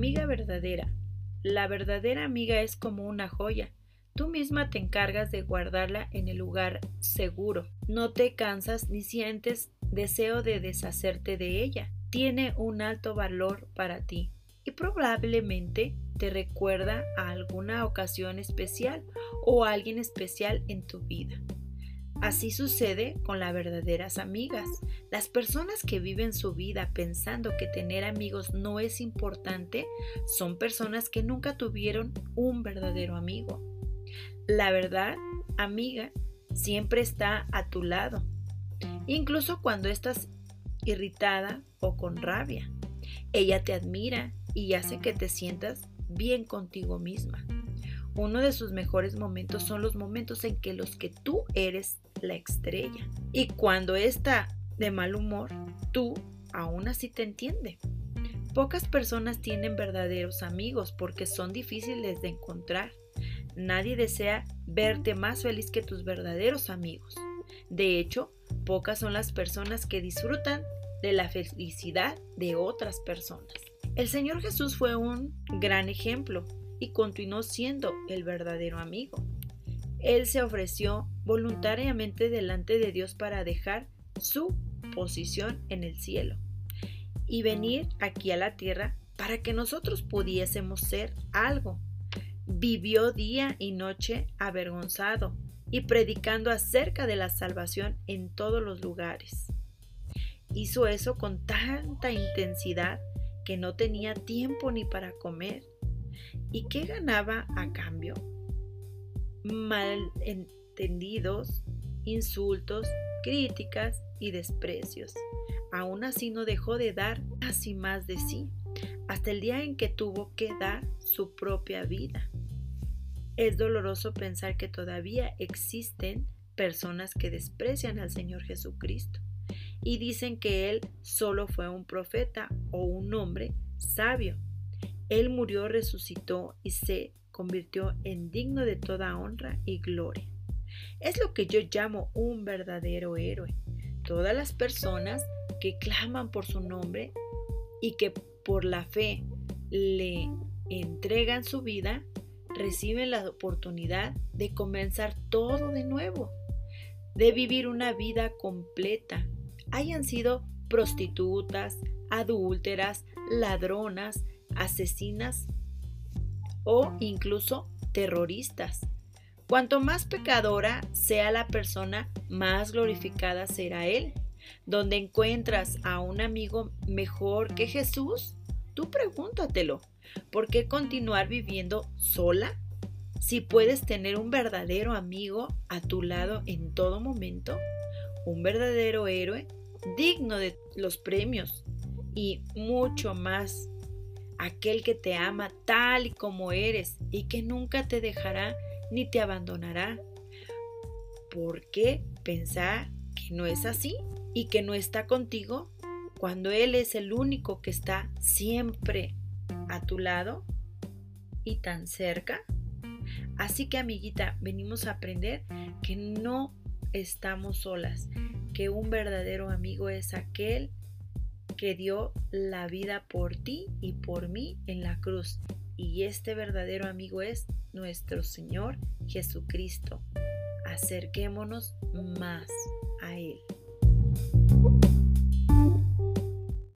Amiga verdadera. La verdadera amiga es como una joya. Tú misma te encargas de guardarla en el lugar seguro. No te cansas ni sientes deseo de deshacerte de ella. Tiene un alto valor para ti y probablemente te recuerda a alguna ocasión especial o a alguien especial en tu vida. Así sucede con las verdaderas amigas. Las personas que viven su vida pensando que tener amigos no es importante son personas que nunca tuvieron un verdadero amigo. La verdad, amiga, siempre está a tu lado, incluso cuando estás irritada o con rabia. Ella te admira y hace que te sientas bien contigo misma. Uno de sus mejores momentos son los momentos en que los que tú eres la estrella. Y cuando está de mal humor, tú aún así te entiende. Pocas personas tienen verdaderos amigos porque son difíciles de encontrar. Nadie desea verte más feliz que tus verdaderos amigos. De hecho, pocas son las personas que disfrutan de la felicidad de otras personas. El Señor Jesús fue un gran ejemplo y continuó siendo el verdadero amigo. Él se ofreció voluntariamente delante de Dios para dejar su posición en el cielo y venir aquí a la tierra para que nosotros pudiésemos ser algo. Vivió día y noche avergonzado y predicando acerca de la salvación en todos los lugares. Hizo eso con tanta intensidad que no tenía tiempo ni para comer. ¿Y qué ganaba a cambio? Malentendidos, insultos, críticas y desprecios. Aún así no dejó de dar casi más de sí, hasta el día en que tuvo que dar su propia vida. Es doloroso pensar que todavía existen personas que desprecian al Señor Jesucristo y dicen que él solo fue un profeta o un hombre sabio. Él murió, resucitó y se convirtió en digno de toda honra y gloria. Es lo que yo llamo un verdadero héroe. Todas las personas que claman por su nombre y que por la fe le entregan su vida, reciben la oportunidad de comenzar todo de nuevo, de vivir una vida completa, hayan sido prostitutas, adúlteras, ladronas, asesinas o incluso terroristas. Cuanto más pecadora sea la persona, más glorificada será Él. Donde encuentras a un amigo mejor que Jesús, tú pregúntatelo. ¿Por qué continuar viviendo sola? Si puedes tener un verdadero amigo a tu lado en todo momento, un verdadero héroe digno de los premios y mucho más. Aquel que te ama tal y como eres y que nunca te dejará ni te abandonará. ¿Por qué pensar que no es así y que no está contigo cuando Él es el único que está siempre a tu lado y tan cerca? Así que amiguita, venimos a aprender que no estamos solas, que un verdadero amigo es aquel que dio la vida por ti y por mí en la cruz. Y este verdadero amigo es nuestro Señor Jesucristo. Acerquémonos más a Él.